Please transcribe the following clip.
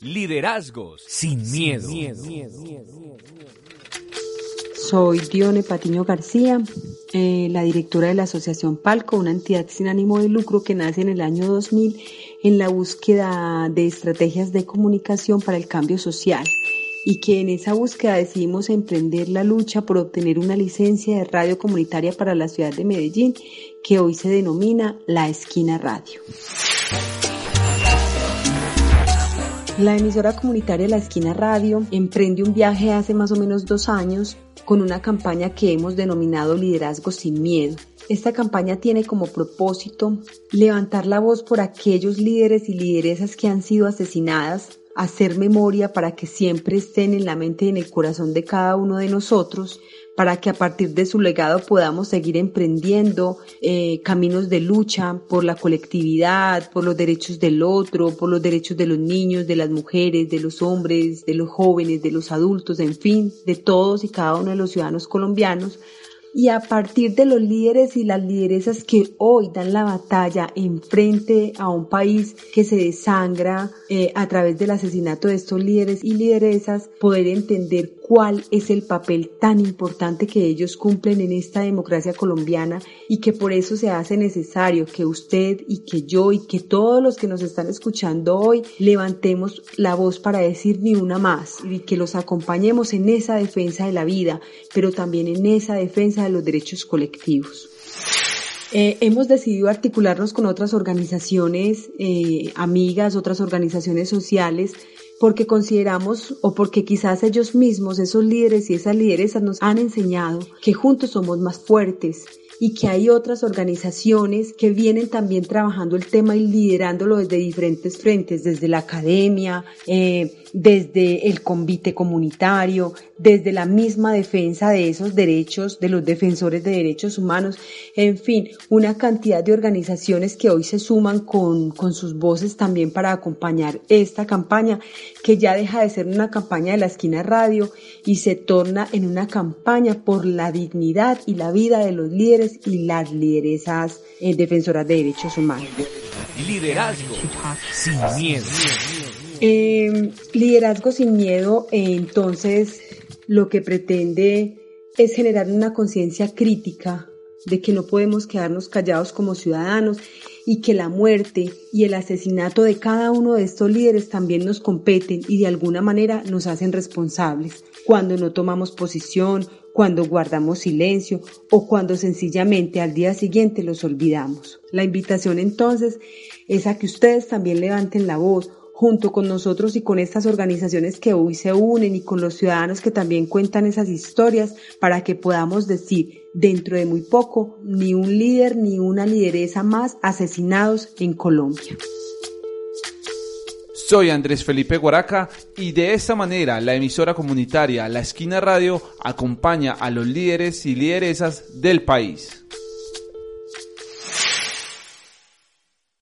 Liderazgos sin miedo. Soy Dione Patiño García, eh, la directora de la Asociación Palco, una entidad sin ánimo de lucro que nace en el año 2000 en la búsqueda de estrategias de comunicación para el cambio social y que en esa búsqueda decidimos emprender la lucha por obtener una licencia de radio comunitaria para la ciudad de Medellín que hoy se denomina La Esquina Radio. La emisora comunitaria La Esquina Radio emprende un viaje hace más o menos dos años con una campaña que hemos denominado Liderazgo sin Miedo. Esta campaña tiene como propósito levantar la voz por aquellos líderes y lideresas que han sido asesinadas hacer memoria para que siempre estén en la mente y en el corazón de cada uno de nosotros, para que a partir de su legado podamos seguir emprendiendo eh, caminos de lucha por la colectividad, por los derechos del otro, por los derechos de los niños, de las mujeres, de los hombres, de los jóvenes, de los adultos, en fin, de todos y cada uno de los ciudadanos colombianos y a partir de los líderes y las lideresas que hoy dan la batalla en frente a un país que se desangra eh, a través del asesinato de estos líderes y lideresas, poder entender cuál es el papel tan importante que ellos cumplen en esta democracia colombiana y que por eso se hace necesario que usted y que yo y que todos los que nos están escuchando hoy levantemos la voz para decir ni una más y que los acompañemos en esa defensa de la vida, pero también en esa defensa de los derechos colectivos. Eh, hemos decidido articularnos con otras organizaciones eh, amigas, otras organizaciones sociales, porque consideramos o porque quizás ellos mismos, esos líderes y esas lideresas nos han enseñado que juntos somos más fuertes y que hay otras organizaciones que vienen también trabajando el tema y liderándolo desde diferentes frentes, desde la academia, eh, desde el convite comunitario, desde la misma defensa de esos derechos, de los defensores de derechos humanos, en fin, una cantidad de organizaciones que hoy se suman con, con sus voces también para acompañar esta campaña, que ya deja de ser una campaña de la esquina radio y se torna en una campaña por la dignidad y la vida de los líderes y las lideresas eh, defensoras de derechos humanos. Liderazgo sin miedo. Eh, liderazgo sin miedo, entonces, lo que pretende es generar una conciencia crítica de que no podemos quedarnos callados como ciudadanos y que la muerte y el asesinato de cada uno de estos líderes también nos competen y de alguna manera nos hacen responsables cuando no tomamos posición, cuando guardamos silencio o cuando sencillamente al día siguiente los olvidamos. La invitación entonces es a que ustedes también levanten la voz junto con nosotros y con estas organizaciones que hoy se unen y con los ciudadanos que también cuentan esas historias para que podamos decir dentro de muy poco ni un líder ni una lideresa más asesinados en Colombia. Soy Andrés Felipe Guaraca y de esta manera la emisora comunitaria La Esquina Radio acompaña a los líderes y lideresas del país.